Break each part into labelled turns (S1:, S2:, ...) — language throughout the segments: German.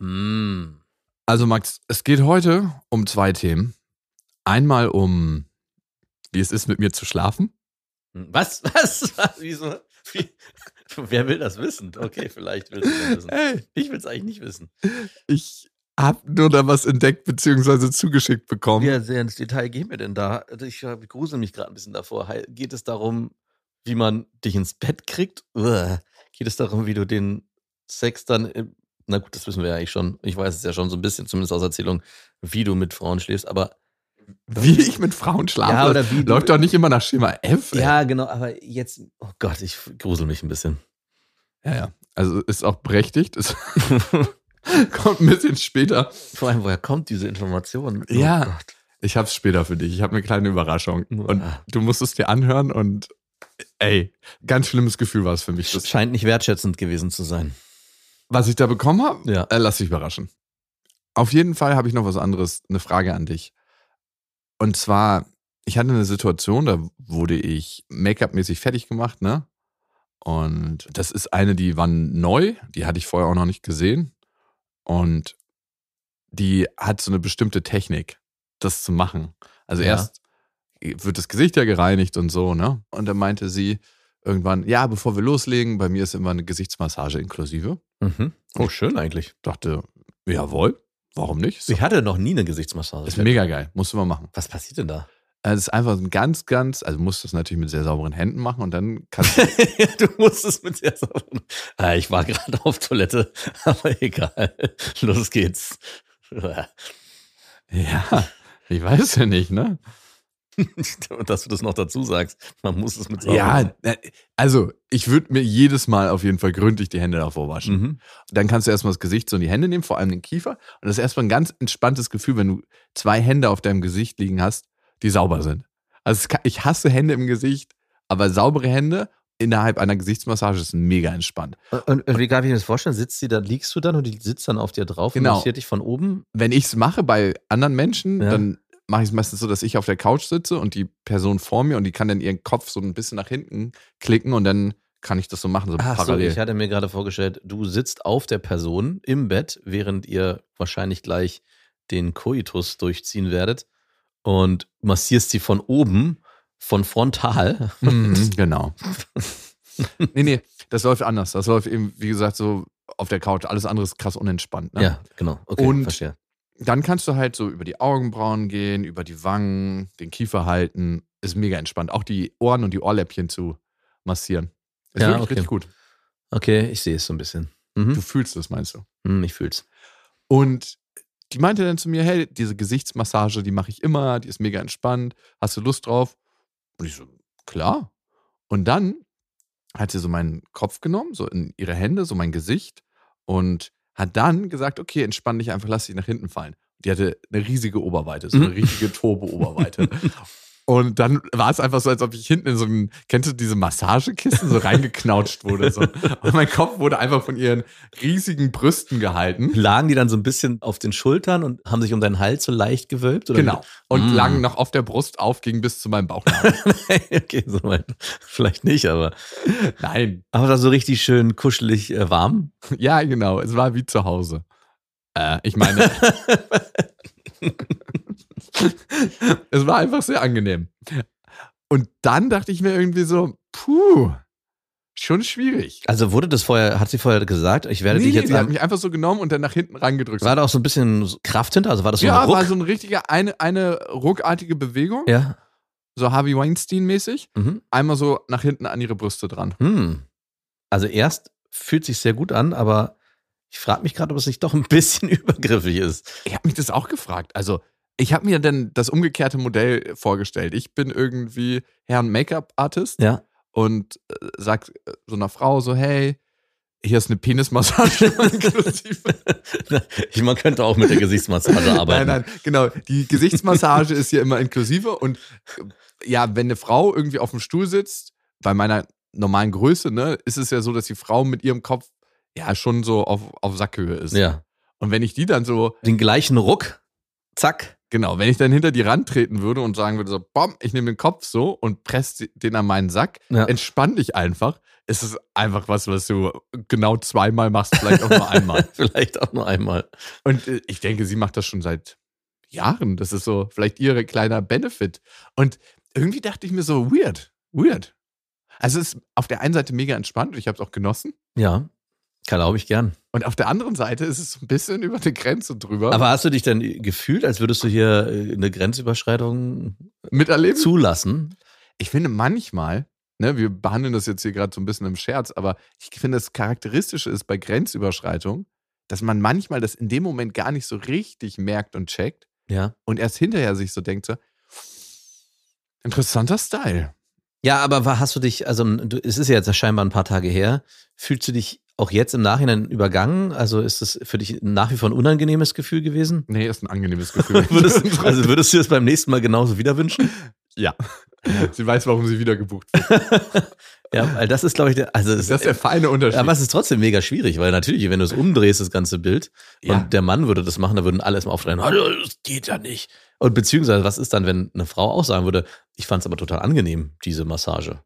S1: Hm.
S2: Also Max, es geht heute um zwei Themen. Einmal um, wie es ist, mit mir zu schlafen.
S1: Was? Was? Was? Wieso? Wie? Wer will das wissen? Okay, vielleicht willst du das wissen.
S2: Hey,
S1: Ich will es eigentlich nicht wissen.
S2: ich habe nur da was entdeckt bzw. zugeschickt bekommen.
S1: Wie sehr ins Detail gehen wir denn da? Also Ich äh, grusel mich gerade ein bisschen davor. Geht es darum, wie man dich ins Bett kriegt? Uah. Geht es darum, wie du den Sex dann. Na gut, das wissen wir ja eigentlich schon. Ich weiß es ja schon so ein bisschen, zumindest aus Erzählung, wie du mit Frauen schläfst. Aber
S2: Wie ich mit Frauen schlafe.
S1: Ja, oder wie
S2: Läuft doch nicht immer nach Schema F. ey.
S1: ja, genau. Aber jetzt, oh Gott, ich grusel mich ein bisschen.
S2: ja, ja. Also ist auch berechtigt. Es kommt ein bisschen später.
S1: Vor allem, woher kommt diese Information? Oh
S2: Ja.
S1: Gott.
S2: Ich hab's später für dich. Ich habe eine kleine Überraschung. Und
S1: Ah.
S2: du musst es dir anhören und ey, ganz schlimmes Gefühl war es für mich. Das,
S1: Scheint nicht wertschätzend gewesen zu sein.
S2: Was ich da bekommen habe,
S1: Ja.
S2: äh, lass dich überraschen. Auf jeden Fall habe ich noch was anderes, eine Frage an dich. Und zwar, ich hatte eine Situation, da wurde ich Make-up-mäßig fertig gemacht, ne? Und das ist eine, die war neu, die hatte ich vorher auch noch nicht gesehen. Und die hat so eine bestimmte Technik, das zu machen. Also
S1: Ja.
S2: erst wird das Gesicht ja gereinigt und so, ne? Und dann meinte sie irgendwann, ja, bevor wir loslegen, bei mir ist immer eine Gesichtsmassage inklusive.
S1: Mhm. Oh, schön eigentlich.
S2: Dachte, jawohl, warum nicht? Ist,
S1: Ich hatte noch nie eine Gesichtsmassage.
S2: ist mega geil, musst du mal machen.
S1: Was passiert denn da?
S2: Es ist einfach ein ganz, ganz, also du musst das natürlich mit sehr sauberen Händen machen und dann kannst du,
S1: du musst es mit der sauren. Ah, ich war gerade auf Toilette, aber egal. Los geht's.
S2: ja, ich weiß ja nicht, ne?
S1: Und dass du das noch dazu sagst, man muss es mit sauren
S2: Ja, äh, also ich würde mir jedes Mal auf jeden Fall gründlich die Hände davor waschen.
S1: Mhm.
S2: Dann kannst du erstmal das Gesicht so in die Hände nehmen, vor allem den Kiefer. Und das ist erstmal ein ganz entspanntes Gefühl, wenn du zwei Hände auf deinem Gesicht liegen hast, die sauber sind. Also ich hasse Hände im Gesicht, aber saubere Hände innerhalb einer Gesichtsmassage ist mega entspannt.
S1: Und, und wie darf ich mir das vorstellen? Sitzt sie da, liegst du dann und die sitzt dann auf dir drauf
S2: Genau.
S1: und massiert dich von oben?
S2: Wenn ich es mache bei anderen Menschen,
S1: Ja.
S2: dann mache ich es meistens so, dass ich auf der Couch sitze und die Person vor mir und die kann dann ihren Kopf so ein bisschen nach hinten klicken und dann kann ich das so machen, so
S1: Ach so,
S2: parallel.
S1: ich hatte mir gerade vorgestellt, du sitzt auf der Person im Bett, während ihr wahrscheinlich gleich den Koitus durchziehen werdet und massierst sie von oben, von frontal.
S2: Mhm, genau. nee, nee, das läuft anders. Das läuft eben, wie gesagt, so auf der Couch. Alles andere ist krass unentspannt. Ne?
S1: Ja, genau. Okay,
S2: Und-
S1: verstehe.
S2: Dann kannst du halt so über die Augenbrauen gehen, über die Wangen, den Kiefer halten. Ist mega entspannt. Auch die Ohren und die Ohrläppchen zu massieren. Ist
S1: Ja,
S2: wirklich
S1: okay.
S2: richtig gut.
S1: Okay, ich sehe es so ein bisschen. Mhm.
S2: Du fühlst es, meinst du?
S1: Hm, ich fühl's.
S2: Und die meinte dann zu mir, hey, diese Gesichtsmassage, die mache ich immer, die ist mega entspannt. Hast du Lust drauf? Und ich so, klar. Und dann hat sie so meinen Kopf genommen, so in ihre Hände, so mein Gesicht und hat dann gesagt, okay, entspann dich einfach, lass dich nach hinten fallen. Die hatte eine riesige Oberweite, so eine
S1: Mhm.
S2: richtige Turbo-Oberweite. Und dann war es einfach so, als ob ich hinten in so ein, kennst du diese Massagekissen, so reingeknautscht wurde. So. Und mein Kopf wurde einfach von ihren riesigen Brüsten gehalten.
S1: Lagen die dann so ein bisschen auf den Schultern und haben sich um deinen Hals so leicht gewölbt? Oder
S2: Genau. Und
S1: Mm.
S2: lagen noch auf der Brust auf, ging bis zu meinem Bauchnabel.
S1: wie? okay, so weit. Vielleicht nicht, aber.
S2: Nein.
S1: Aber da so richtig schön kuschelig äh, warm.
S2: Ja, genau. Es war wie zu Hause. Äh, ich meine, es war einfach sehr angenehm. Und dann dachte ich mir irgendwie so, puh, schon schwierig.
S1: Also wurde das vorher, hat sie vorher gesagt, ich werde
S2: Nee,
S1: dich jetzt
S2: die hat mich einfach so genommen und dann nach hinten reingedrückt.
S1: War da auch so ein bisschen Kraft hinter? Also war das so
S2: ja,
S1: ein Ruck?
S2: war so eine richtige, eine, eine ruckartige Bewegung,
S1: ja.
S2: so Harvey Weinstein-mäßig.
S1: Mhm.
S2: Einmal so nach hinten an ihre Brüste dran.
S1: Hm. Also erst fühlt sich sehr gut an, aber ich frage mich gerade, ob es nicht doch ein bisschen übergriffig ist.
S2: Ich habe mich das auch gefragt. Also, ich habe mir dann das umgekehrte Modell vorgestellt. Ich bin irgendwie Herrn Make-up-Artist
S1: Ja.
S2: und äh, sag äh, so einer Frau so, hey, hier ist eine Penismassage inklusive.
S1: Ich, man könnte auch mit der Gesichtsmassage arbeiten.
S2: Nein, nein, genau. Die Gesichtsmassage ist hier immer inklusive und ja, wenn eine Frau irgendwie auf dem Stuhl sitzt, bei meiner normalen Größe, ne, ist es ja so, dass die Frau mit ihrem Kopf ja schon so auf, auf Sackhöhe ist.
S1: Ja.
S2: Und wenn ich die dann so,
S1: Den gleichen Ruck, zack.
S2: genau, wenn ich dann hinter die Rand treten würde und sagen würde, so, bom, ich nehme den Kopf so und presse den an meinen Sack,
S1: Ja.
S2: entspann dich einfach. Es ist einfach was, was du genau zweimal machst, vielleicht auch nur einmal.
S1: Vielleicht auch nur einmal.
S2: Und äh, ich denke, sie macht das schon seit Jahren. Das ist so vielleicht ihre kleiner Benefit. Und irgendwie dachte ich mir so, weird, weird. Also es ist auf der einen Seite mega entspannt und ich habe es auch genossen.
S1: Ja, glaube ich gern.
S2: Und auf der anderen Seite ist es so ein bisschen über die Grenze drüber
S1: Aber hast du dich denn gefühlt, als würdest du hier äh, eine Grenzüberschreitung
S2: miterleben.
S1: zulassen?
S2: Ich finde manchmal, ne, wir behandeln das jetzt hier gerade so ein bisschen im Scherz, aber ich finde, das Charakteristische ist bei Grenzüberschreitung, dass man manchmal das in dem Moment gar nicht so richtig merkt und checkt
S1: Ja.
S2: und erst hinterher sich so denkt, so, interessanter Style.
S1: Ja, aber hast du dich, also es ist ja jetzt scheinbar ein paar Tage her, fühlst du dich auch jetzt im Nachhinein übergangen? Also ist das für dich nach wie vor ein unangenehmes Gefühl gewesen?
S2: Nee, ist ein angenehmes Gefühl.
S1: würdest, also würdest du es beim nächsten Mal genauso wieder wünschen?
S2: ja. Sie weiß, warum sie wieder gebucht wird.
S1: Ja, weil das ist, glaube ich, der, also
S2: Das ist der feine Unterschied.
S1: aber es ist trotzdem mega schwierig, weil natürlich, wenn du es umdrehst, das ganze Bild,
S2: Ja.
S1: und der Mann würde das machen, da würden alle erstmal aufschreien, hallo, das geht ja nicht. Und beziehungsweise, was ist dann, wenn eine Frau auch sagen würde, ich fand es aber total angenehm, diese Massage.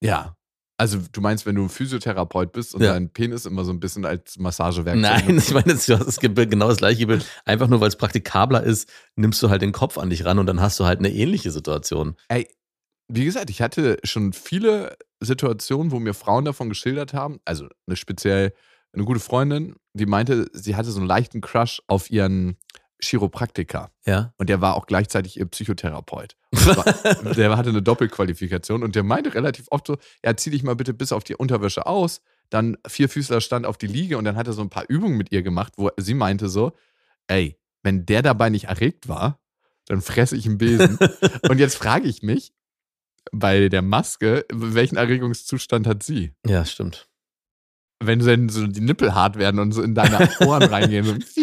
S2: ja. Also du meinst, wenn du ein Physiotherapeut bist und
S1: Ja.
S2: dein Penis immer so ein bisschen als Massagewerkzeug
S1: Nein, ich meine, es es gibt genau das gleiche Bild. Einfach nur, weil es praktikabler ist, nimmst du halt den Kopf an dich ran und dann hast du halt eine ähnliche Situation.
S2: Ey, wie gesagt, ich hatte schon viele Situationen, wo mir Frauen davon geschildert haben, also eine speziell eine gute Freundin, die meinte, sie hatte so einen leichten Crush auf ihren Chiropraktiker.
S1: Ja.
S2: Und der war auch gleichzeitig ihr Psychotherapeut. Der hatte eine Doppelqualifikation und der meinte relativ oft so, ja, zieh dich mal bitte bis auf die Unterwäsche aus. Dann Vierfüßler stand auf die Liege und dann hat er so ein paar Übungen mit ihr gemacht, wo sie meinte so, ey, wenn der dabei nicht erregt war, dann fresse ich einen Besen. und jetzt frage ich mich, bei der Maske, welchen Erregungszustand hat sie?
S1: Ja, stimmt.
S2: Wenn denn so die Nippel hart werden und so in deine Ohren reingehen, so.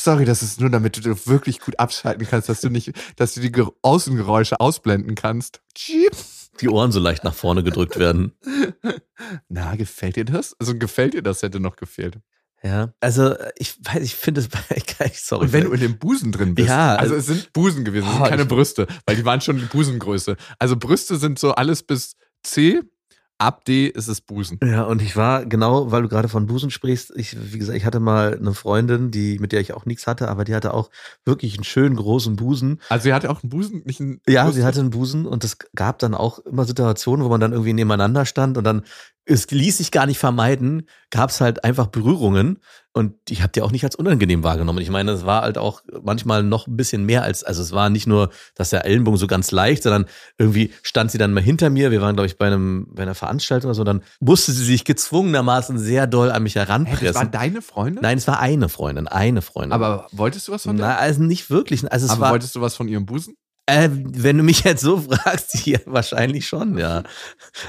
S2: Sorry, das ist nur, damit du wirklich gut abschalten kannst, dass du nicht, dass du die Ge- Außengeräusche ausblenden kannst.
S1: Die Ohren so leicht nach vorne gedrückt werden.
S2: Na, gefällt dir das? Also gefällt dir das hätte noch gefehlt.
S1: Ja. Also, ich weiß, ich finde es, sorry.
S2: Und wenn du in dem Busen drin bist,
S1: Ja,
S2: also
S1: also-
S2: es sind Busen gewesen, es sind
S1: Oh,
S2: keine Brüste, weil die waren schon die Busengröße. Also Brüste sind so alles bis C, ab D ist es Busen.
S1: Ja, und ich war genau, weil du gerade von Busen sprichst, ich, wie gesagt, ich hatte mal eine Freundin, die, mit der ich auch nichts hatte, aber die hatte auch wirklich einen schönen großen Busen.
S2: Also sie hatte auch einen Busen, nicht einen
S1: Ja,
S2: Brust-
S1: sie hatte einen Busen und es gab dann auch immer Situationen, wo man dann irgendwie nebeneinander stand und dann, es ließ sich gar nicht vermeiden, gab es halt einfach Berührungen und ich habe die auch nicht als unangenehm wahrgenommen. Ich meine, es war halt auch manchmal noch ein bisschen mehr als, also es war nicht nur, dass der Ellenbogen so ganz leicht, sondern irgendwie stand sie dann mal hinter mir. Wir waren, glaube ich, bei einem, bei einer Veranstaltung oder so, dann musste sie sich gezwungenermaßen sehr doll an mich
S2: Hä, das war
S1: heranpressen.
S2: deine Freundin?
S1: Nein, es war eine Freundin, eine Freundin.
S2: Aber wolltest du was von der?
S1: Na, also nicht wirklich. Also es
S2: Aber
S1: war,
S2: wolltest du was von ihrem Busen?
S1: Äh, wenn du mich jetzt so fragst, ja, wahrscheinlich schon, ja.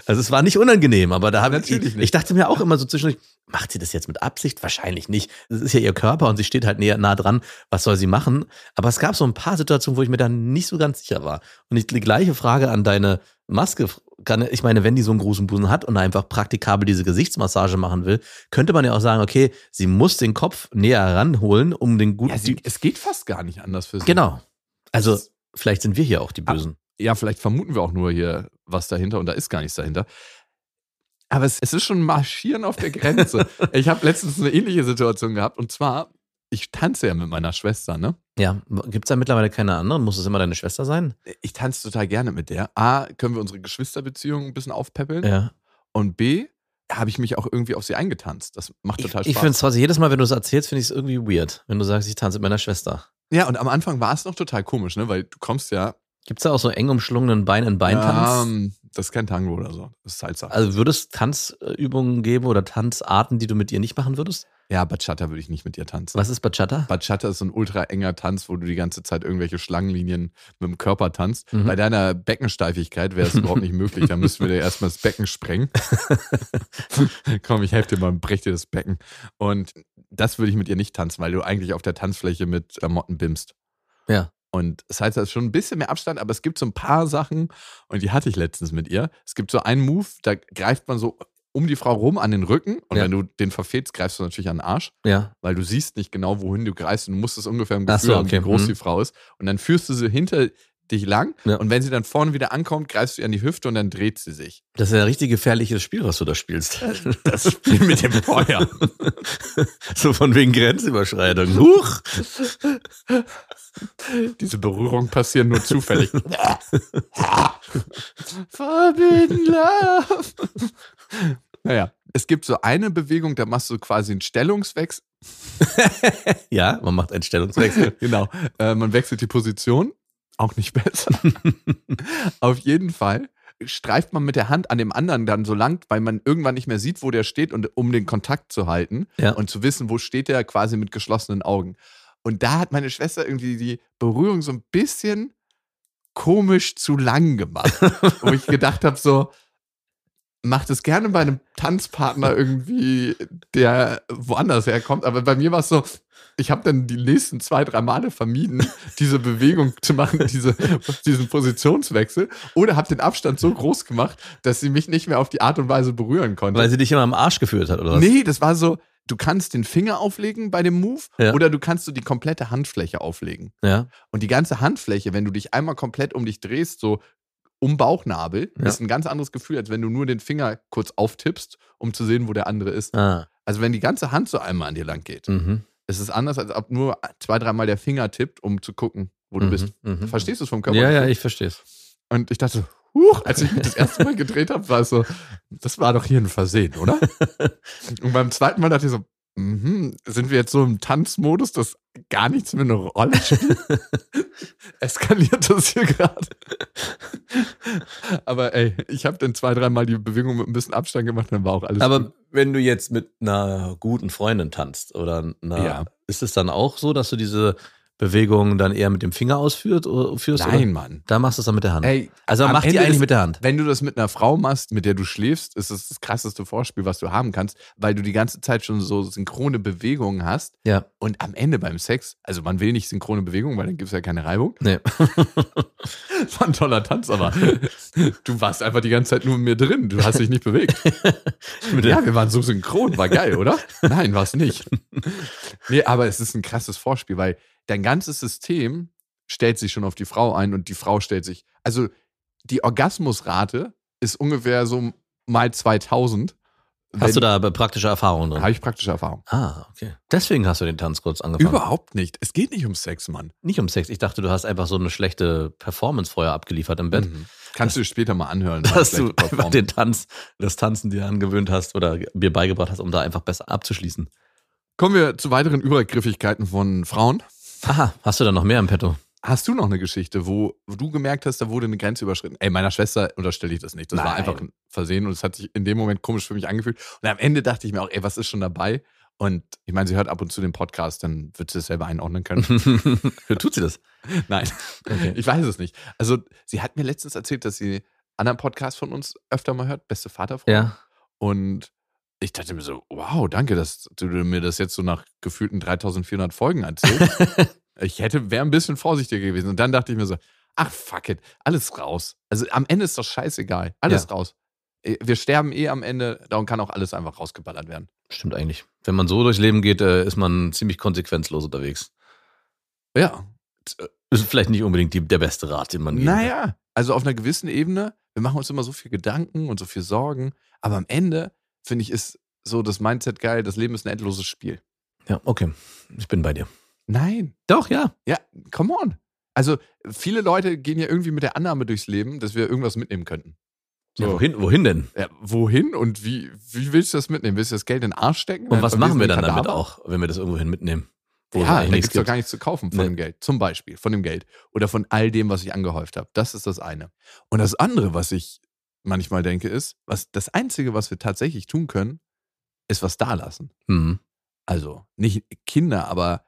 S1: Also es war nicht unangenehm, aber da habe ich,
S2: Natürlich
S1: ich, ich dachte mir auch immer so zwischendurch, macht sie das jetzt mit Absicht? Wahrscheinlich nicht. Das ist ja ihr Körper und sie steht halt näher nah dran. Was soll sie machen? Aber es gab so ein paar Situationen, wo ich mir dann nicht so ganz sicher war. Und ich, die gleiche Frage an deine Maske. Kann, ich meine, wenn die so einen großen Busen hat und einfach praktikabel diese Gesichtsmassage machen will, könnte man ja auch sagen, okay, sie muss den Kopf näher ranholen, um den guten.
S2: Ja, sie, es geht fast gar nicht anders für sie.
S1: genau. Also vielleicht sind wir hier auch die Bösen.
S2: Ja, vielleicht vermuten wir auch nur hier was dahinter und da ist gar nichts dahinter. Aber es, es ist schon Marschieren auf der Grenze. ich habe letztens eine ähnliche Situation gehabt und zwar, ich tanze ja mit meiner Schwester, ne?
S1: Ja, gibt es da mittlerweile keine anderen? Muss es immer deine Schwester sein?
S2: Ich tanze total gerne mit der. A, können wir unsere Geschwisterbeziehung ein bisschen aufpäppeln
S1: Ja.
S2: und B, habe ich mich auch irgendwie auf sie eingetanzt. Das macht
S1: Ich,
S2: total
S1: ich
S2: Spaß.
S1: finde es trotzdem, jedes Mal, wenn du es erzählst, finde ich es irgendwie weird, wenn du sagst, ich tanze mit meiner Schwester.
S2: Ja, und am Anfang war es noch total komisch, ne? Weil du kommst ja
S1: Gibt es da auch so eng umschlungenen Bein-in-Bein-Tanz?
S2: Ähm, das ist kein Tango oder so. Das ist Salsa.
S1: Also würdest Tanzübungen geben oder Tanzarten, die du mit ihr nicht machen würdest?
S2: ja, Bachata würde ich nicht mit dir tanzen.
S1: Was ist Bachata?
S2: Bachata ist so ein ultra enger Tanz, wo du die ganze Zeit irgendwelche Schlangenlinien mit dem Körper tanzt.
S1: Mhm.
S2: Bei deiner Beckensteifigkeit wäre es überhaupt nicht möglich. Da müssten wir dir erstmal das Becken sprengen. Komm, ich helfe dir mal und brech dir das Becken. Und das würde ich mit ihr nicht tanzen, weil du eigentlich auf der Tanzfläche mit Klamotten bimmst.
S1: Ja.
S2: Und das heißt, da ist schon ein bisschen mehr Abstand, aber es gibt so ein paar Sachen, und die hatte ich letztens mit ihr. Es gibt so einen Move, da greift man so um die Frau rum an den Rücken und
S1: Ja.
S2: wenn du den verfehlst, greifst du natürlich an den Arsch
S1: Ja.
S2: weil du siehst nicht genau, wohin du greifst und du musst es ungefähr im Gefühl
S1: so,
S2: haben,
S1: okay.
S2: wie groß
S1: Mhm.
S2: die Frau ist. Und dann führst du sie hinter dich lang
S1: Ja.
S2: und wenn sie dann vorne wieder ankommt, greifst du ihr an die Hüfte und dann dreht sie sich.
S1: Das ist ein richtig gefährliches Spiel, was du da spielst.
S2: Das Spiel mit dem Feuer.
S1: so von wegen Grenzüberschreitung. Huch!
S2: Diese Berührungen passieren nur zufällig. Forbidden Love. Naja, es gibt so eine Bewegung, da machst du quasi einen Stellungswechsel.
S1: Ja, man macht einen Stellungswechsel.
S2: Genau. Äh, man wechselt die Position. Auch nicht besser. Auf jeden Fall streift man mit der Hand an dem anderen dann so lang, weil man irgendwann nicht mehr sieht, wo der steht und um den Kontakt zu halten
S1: Ja.
S2: und zu wissen, wo steht der quasi mit geschlossenen Augen. Und da hat meine Schwester irgendwie die Berührung so ein bisschen komisch zu lang gemacht, wo ich gedacht habe so mach das gerne bei einem Tanzpartner irgendwie, der woanders herkommt, aber bei mir war es so, ich habe dann die nächsten zwei, drei Male vermieden, diese Bewegung zu machen, diese, diesen Positionswechsel, oder habe den Abstand so groß gemacht, dass sie mich nicht mehr auf die Art und Weise berühren konnte.
S1: Weil sie dich immer am Arsch geführt hat, oder was?
S2: nee, das war so, du kannst den Finger auflegen bei dem Move
S1: Ja.
S2: oder du kannst so die komplette Handfläche auflegen.
S1: Ja.
S2: Und die ganze Handfläche, wenn du dich einmal komplett um dich drehst, so um Bauchnabel,
S1: Ja.
S2: ist ein ganz anderes Gefühl, als wenn du nur den Finger kurz auftippst, um zu sehen, wo der andere ist.
S1: Ah.
S2: Also wenn die ganze Hand so einmal an dir lang geht,
S1: Mhm.
S2: ist es anders, als ob nur zwei, dreimal der Finger tippt, um zu gucken, wo du
S1: Mhm.
S2: bist.
S1: Mhm.
S2: Verstehst du es vom Körper?
S1: Ja, ja, ich verstehe es.
S2: Und ich dachte, huch, als ich das erste Mal gedreht habe, war es so, das war doch hier ein Versehen, oder? Und beim zweiten Mal dachte ich so, mhm, sind wir jetzt so im Tanzmodus, dass gar nichts mehr eine Rolle spielt? Eskaliert das hier gerade? Aber ey, ich habe dann zwei, dreimal die Bewegung mit ein bisschen Abstand gemacht, dann war auch alles
S1: Aber
S2: gut.
S1: wenn du jetzt mit einer guten Freundin tanzt oder einer,
S2: Ja.
S1: ist es dann auch so, dass du diese Bewegung dann eher mit dem Finger ausführst? Oder, führst,
S2: Nein,
S1: Oder?
S2: Mann.
S1: Da machst du es dann mit der Hand.
S2: Ey,
S1: also mach die
S2: Ende
S1: eigentlich
S2: ist-
S1: mit der Hand.
S2: Wenn du das mit einer Frau machst, mit der du schläfst, ist es das krasseste Vorspiel, was du haben kannst, weil du die ganze Zeit schon so synchrone Bewegungen hast.
S1: Ja.
S2: Und am Ende beim Sex, also man will nicht synchrone Bewegungen, weil dann gibt es ja keine Reibung.
S1: Nee.
S2: War ein toller Tanz, aber du warst einfach die ganze Zeit nur mit mir drin. Du hast dich nicht bewegt. Ja, wir waren so synchron, war geil, oder? Nein, war es nicht. Nee, aber es ist ein krasses Vorspiel, weil dein ganzes System stellt sich schon auf die Frau ein und die Frau stellt sich. Also die Orgasmusrate ist ungefähr so mal 2000.
S1: hast du da aber praktische Erfahrungen drin?
S2: Habe ich praktische Erfahrung.
S1: Ah, okay. Deswegen hast du den Tanz kurz angefangen.
S2: Überhaupt nicht. Es geht nicht um Sex, Mann.
S1: Nicht um Sex. Ich dachte, du hast einfach so eine schlechte Performance vorher abgeliefert im Bett.
S2: Mhm. Kannst du später mal anhören.
S1: Dass du einfach den Tanz, das Tanzen dir angewöhnt hast oder mir beigebracht hast, um da einfach besser abzuschließen.
S2: Kommen wir zu weiteren Übergriffigkeiten von Frauen.
S1: Aha, hast du da noch mehr im Petto?
S2: Hast du noch eine Geschichte, wo, du gemerkt hast, da wurde eine Grenze überschritten? Ey, meiner Schwester unterstelle ich das nicht. Das war
S1: Nein.
S2: einfach ein Versehen und es hat sich in dem Moment komisch für mich angefühlt. Und am Ende dachte ich mir auch, ey, was ist schon dabei? Und ich meine, sie hört ab und zu den Podcast, dann wird sie es selber einordnen können.
S1: Tut sie das?
S2: Nein,
S1: Okay.
S2: ich weiß es nicht. Also, sie hat mir letztens erzählt, dass sie anderen Podcast von uns öfter mal hört, Beste Vaterfrau.
S1: Ja.
S2: Und ich dachte mir so, wow, danke, dass du mir das jetzt so nach gefühlten 3400 Folgen erzählst. ich hätte, wäre ein bisschen vorsichtiger gewesen. Und dann dachte ich mir so, ach fuck it, alles raus. Also am Ende ist doch scheißegal. Alles
S1: Ja.
S2: raus. Eh, Wir sterben eh am Ende, darum kann auch alles einfach rausgeballert werden.
S1: Stimmt eigentlich. Wenn man so durchs Leben geht, äh, ist man ziemlich konsequenzlos unterwegs.
S2: Ja.
S1: Ist vielleicht nicht unbedingt die, der beste Rat, den man geben kann.
S2: Naja, also auf einer gewissen Ebene, wir machen uns immer so viel Gedanken und so viel Sorgen, aber am Ende, finde ich, ist so das Mindset geil, das Leben ist ein endloses Spiel.
S1: Ja, okay. Ich bin bei dir.
S2: Nein,
S1: Doch, ja.
S2: Ja, come on. Also, viele Leute gehen ja irgendwie mit der Annahme durchs Leben, dass wir irgendwas mitnehmen könnten. So.
S1: ja wohin, wohin denn?
S2: Ja, wohin und wie, wie willst du das mitnehmen? Willst du das Geld in den Arsch stecken?
S1: Und was machen wir dann damit auch, wenn wir das irgendwohin mitnehmen? wo es
S2: ja, da
S1: nichts
S2: gibt's doch
S1: gibt.
S2: gar nichts zu kaufen von
S1: Nee.
S2: dem Geld. Zum Beispiel von dem Geld. Oder von all dem, was ich angehäuft habe. Das ist das eine. Und das andere, was ich manchmal denke, ist, was das Einzige, was wir tatsächlich tun können, ist was da lassen.
S1: Mhm.
S2: Also nicht Kinder, aber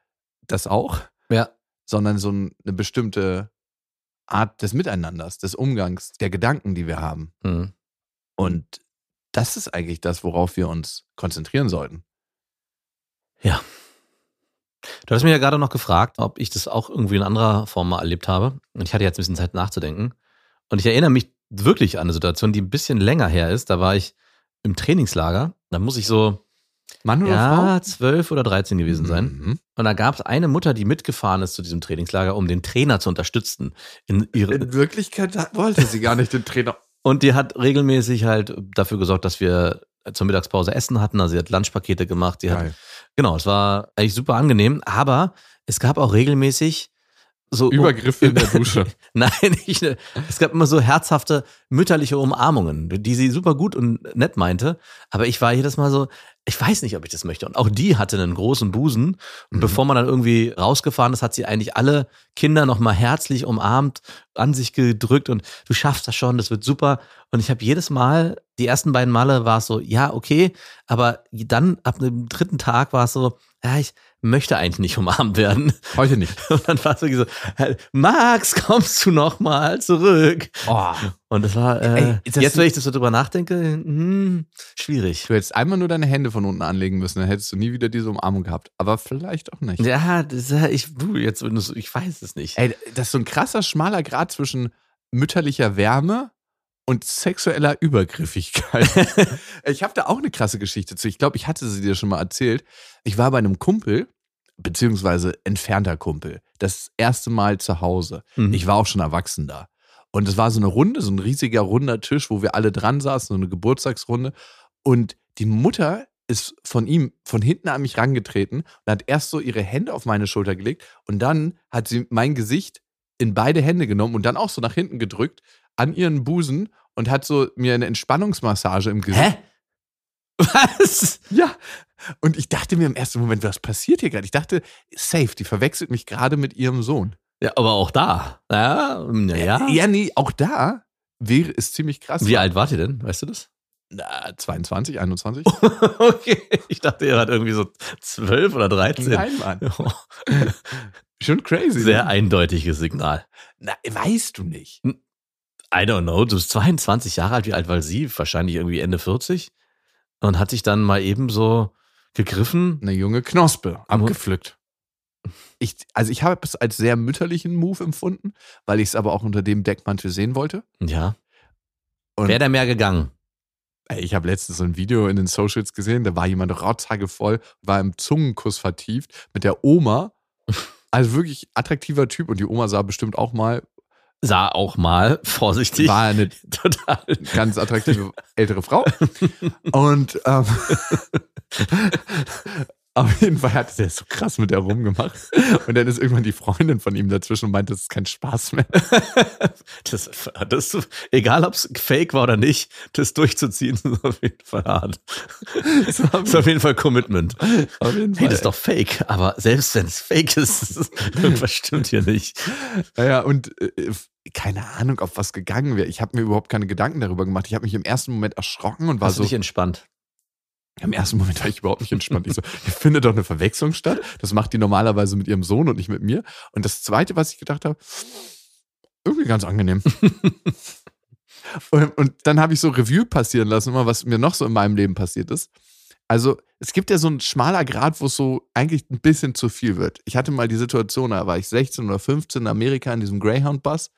S2: das auch,
S1: Ja.
S2: sondern so ein- eine bestimmte Art des Miteinanders, des Umgangs, der Gedanken, die wir haben.
S1: Mhm.
S2: Und das ist eigentlich das, worauf wir uns konzentrieren sollten.
S1: Ja. Du hast mich ja gerade noch gefragt, ob ich das auch irgendwie in anderer Form mal erlebt habe. Und ich hatte jetzt ein bisschen Zeit nachzudenken. Und ich erinnere mich wirklich an eine Situation, die ein bisschen länger her ist. Da war ich im Trainingslager. Da muss ich so,
S2: Mann oder
S1: ja, zwölf oder 13 gewesen
S2: Frau?
S1: sein.
S2: Mhm.
S1: Und da gab es eine Mutter, die mitgefahren ist zu diesem Trainingslager, um den Trainer zu unterstützen. In ihre,
S2: In Wirklichkeit wollte sie gar nicht den Trainer.
S1: Und die hat regelmäßig halt dafür gesorgt, dass wir zur Mittagspause Essen hatten. Also sie hat Lunchpakete gemacht. Sie hat, genau, es war eigentlich super angenehm. Aber es gab auch regelmäßig so
S2: Übergriffe in der Dusche.
S1: Nein, nicht, ne- es gab immer so herzhafte mütterliche Umarmungen, die sie super gut und nett meinte. Aber ich war jedes Mal so, ich weiß nicht, ob ich das möchte. Und auch die hatte einen großen Busen. Und
S2: Mhm.
S1: bevor man dann irgendwie rausgefahren ist, hat sie eigentlich alle Kinder nochmal herzlich umarmt, an sich gedrückt und du schaffst das schon, das wird super. Und ich habe jedes Mal, die ersten beiden Male war es so, ja, okay, aber dann ab dem dritten Tag war es so, ja, ich möchte eigentlich nicht umarmt werden.
S2: Heute nicht.
S1: Und dann war es wirklich so, "Hey, Max, kommst du noch mal zurück?
S2: Oh.
S1: Und das war, äh,
S2: Ey, das
S1: jetzt, wenn ich das so drüber nachdenke, hm, schwierig.
S2: Du hättest einmal nur deine Hände von unten anlegen müssen, dann hättest du nie wieder diese Umarmung gehabt. Aber vielleicht auch nicht.
S1: Ja, das, ist ja- ich, du, jetzt, ich weiß es nicht.
S2: Ey, das ist so ein krasser, schmaler Grad zwischen mütterlicher Wärme und sexueller Übergriffigkeit. ich habe da auch eine krasse Geschichte zu. Ich glaube, ich hatte sie dir schon mal erzählt. Ich war bei einem Kumpel, beziehungsweise entfernter Kumpel, das erste Mal zu Hause.
S1: Mhm.
S2: Ich war auch schon erwachsen da. Und es war so eine Runde, so ein riesiger runder Tisch, wo wir alle dran saßen, so eine Geburtstagsrunde. Und die Mutter ist von ihm von hinten an mich rangetreten und hat erst so ihre Hände auf meine Schulter gelegt und dann hat sie mein Gesicht in beide Hände genommen und dann auch so nach hinten gedrückt an ihren Busen und hat so mir eine Entspannungsmassage im Gesicht.
S1: Hä? Was?
S2: Ja. Und ich dachte mir im ersten Moment, was passiert hier gerade? Ich dachte, safe, die verwechselt mich gerade mit ihrem Sohn.
S1: Ja, aber auch da. Ja, naja.
S2: Ja, nee, auch da wäre es ziemlich krass.
S1: Wie alt wart ihr denn? Weißt du das?
S2: Na, 22, 21?
S1: okay, ich dachte, ihr wart irgendwie so 12 oder 13.
S2: Nein, Mann. Schon crazy.
S1: Sehr
S2: ne?
S1: eindeutiges Signal.
S2: Na, weißt du nicht.
S1: I don't know, du bist 22 Jahre alt, wie alt war sie? Wahrscheinlich irgendwie Ende 40. Und hat sich dann mal eben so gegriffen.
S2: Eine junge Knospe abgepflückt. Ich, also ich habe es als sehr mütterlichen Move empfunden, weil ich es aber auch unter dem Deckmantel sehen wollte.
S1: Ja.
S2: Und
S1: Wäre der mehr gegangen?
S2: Ich habe letztens so ein Video in den Socials gesehen, da war jemand rotzhagevoll, war im Zungenkuss vertieft mit der Oma. Also wirklich attraktiver Typ und die Oma sah bestimmt auch mal,
S1: Sah auch mal vorsichtig.
S2: war eine
S1: total.
S2: ganz attraktive ältere Frau. Und ähm, auf jeden Fall hat er so krass mit der rumgemacht. Und dann ist irgendwann die Freundin von ihm dazwischen und meint, das ist kein Spaß mehr.
S1: Das, das, egal ob es fake war oder nicht, das durchzuziehen, ist auf jeden Fall hart.
S2: Das
S1: ist auf jeden Fall Commitment.
S2: auf jeden
S1: Hey, das ist doch fake, aber selbst wenn es fake ist, irgendwas stimmt hier nicht.
S2: Naja, und äh, keine Ahnung, ob was gegangen wäre. Ich habe mir überhaupt keine Gedanken darüber gemacht. Ich habe mich im ersten Moment erschrocken und war
S1: Hast du
S2: so.
S1: dich entspannt?
S2: Im ersten Moment war ich überhaupt nicht entspannt. Ich so, hier findet doch eine Verwechslung statt. Das macht die normalerweise mit ihrem Sohn und nicht mit mir. Und das Zweite, was ich gedacht habe, irgendwie ganz angenehm. und, und dann habe ich so Revue passieren lassen, immer was mir noch so in meinem Leben passiert ist. Also es gibt ja so ein schmaler Grad, wo es so eigentlich ein bisschen zu viel wird. Ich hatte mal die Situation, da war ich 16 oder 15 in Amerika in diesem Greyhound-Bus.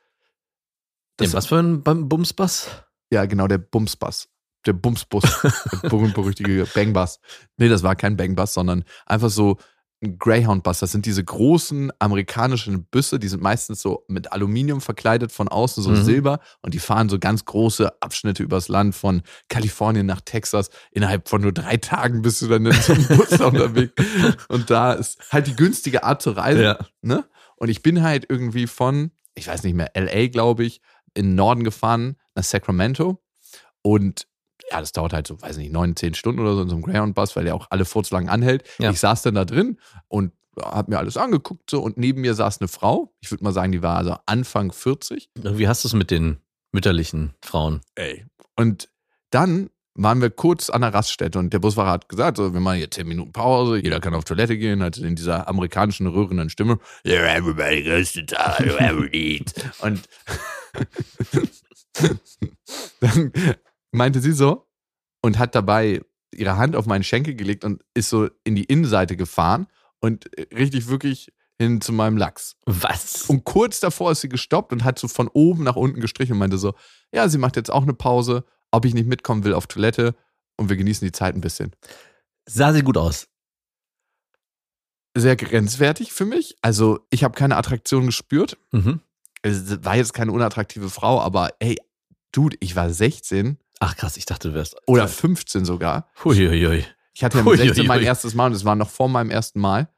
S1: Was für ein Bum- Bumsbass?
S2: Ja, genau, der Bumsbus. Der Bumsbus. der berühmt-berüchtige Bangbus. Nee, das war kein Bangbus, sondern einfach so ein Greyhound-Bus. Das sind diese großen amerikanischen Busse, die sind meistens so mit Aluminium verkleidet von außen, so
S1: Mhm.
S2: Silber. Und die fahren so ganz große Abschnitte übers Land von Kalifornien nach Texas. Innerhalb von nur drei Tagen bist du dann in so einem Bus unterwegs. Und da ist halt die günstige Art zu reisen.
S1: Ja.
S2: Ne? Und ich bin halt irgendwie von, ich weiß nicht mehr, LA, glaube ich, in den Norden gefahren, nach Sacramento. Und ja, das dauert halt so, weiß nicht, neun, zehn Stunden oder so in so einem Greyhound-Bus, weil der auch alle furz lang anhält.
S1: Ja.
S2: Ich saß dann da drin und hab mir alles angeguckt so und neben mir saß eine Frau. Ich würde mal sagen, die war also Anfang 40.
S1: Wie hast du es mit den mütterlichen Frauen?
S2: Ey. Und dann waren wir kurz an der Raststätte und der Busfahrer hat gesagt, so, wir machen hier 10 Minuten Pause, jeder kann auf Toilette gehen, halt in dieser amerikanischen rührenden Stimme. Yeah, everybody goes to toilet, whoever needs. Und dann meinte sie so und hat dabei ihre Hand auf meinen Schenkel gelegt und ist so in die Innenseite gefahren und richtig wirklich hin zu meinem Lachs.
S1: Was?
S2: Und kurz davor ist sie gestoppt und hat so von oben nach unten gestrichen und meinte so, ja, sie macht jetzt auch eine Pause, ob ich nicht mitkommen will auf Toilette und wir genießen die Zeit ein bisschen.
S1: Sah sie gut aus.
S2: Sehr grenzwertig für mich. Also ich habe keine Attraktion gespürt.
S1: Mhm.
S2: Es war jetzt keine unattraktive Frau, aber ey, Dude, ich war 16
S1: Ach krass, ich dachte, du wärst.
S2: oder 15 sogar.
S1: Huiuiui.
S2: Ich hatte ja mit
S1: Ui,
S2: 16
S1: ui,
S2: mein erstes Mal und es war noch vor meinem ersten Mal.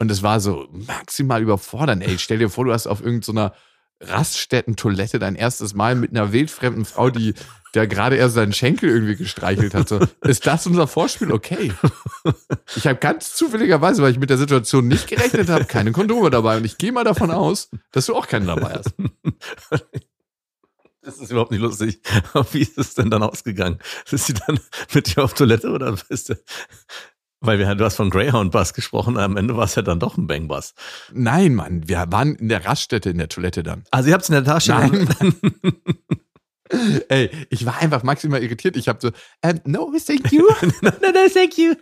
S2: Und es war so maximal überfordernd. Ey, stell dir vor, du hast auf irgendeiner Raststätten-Toilette dein erstes Mal mit einer wildfremden Frau, die der gerade erst seinen Schenkel irgendwie gestreichelt hatte. Ist das unser Vorspiel? Okay. Ich habe ganz zufälligerweise, weil ich mit der Situation nicht gerechnet habe, keine Kondome dabei. Und ich gehe mal davon aus, dass du auch keine dabei hast.
S1: Das ist überhaupt nicht lustig. Wie ist es denn dann ausgegangen? Ist sie dann mit dir auf Toilette oder bist du. Weil wir, du hast von Greyhound-Bus gesprochen, am Ende war es ja dann doch ein Bang-Bus.
S2: Nein, Mann, wir waren in der Raststätte in der Toilette dann.
S1: Also ihr habt es in der Tasche.
S2: Nein, Ey, ich war einfach maximal irritiert. Ich habe so, ähm, no, thank you.
S1: no, no, no, thank you.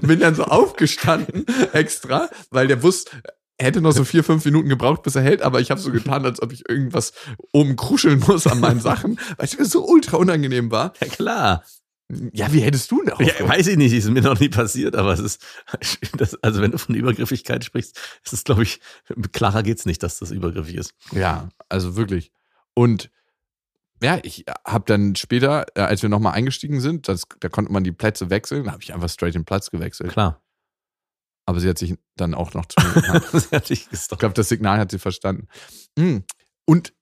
S2: Bin dann so aufgestanden extra, weil der Bus hätte noch so vier, fünf Minuten gebraucht, bis er hält, aber ich habe so getan, als ob ich irgendwas oben kruscheln muss an meinen Sachen, weil es mir so ultra unangenehm war.
S1: Ja, klar.
S2: Ja, wie hättest du denn auch?
S1: Ja, weiß ich nicht, ist mir noch nie passiert, aber es ist, das, also wenn du von Übergriffigkeit sprichst, ist es, glaube ich, klarer geht's nicht, dass das übergriffig ist.
S2: Ja, also wirklich. Und ja, ich habe dann später, äh, als wir nochmal eingestiegen sind, das, da konnte man die Plätze wechseln, da habe ich einfach straight den Platz gewechselt.
S1: Klar.
S2: Aber sie hat sich dann auch noch zu.
S1: Das ich
S2: glaube, das Signal hat sie verstanden. Mm. Und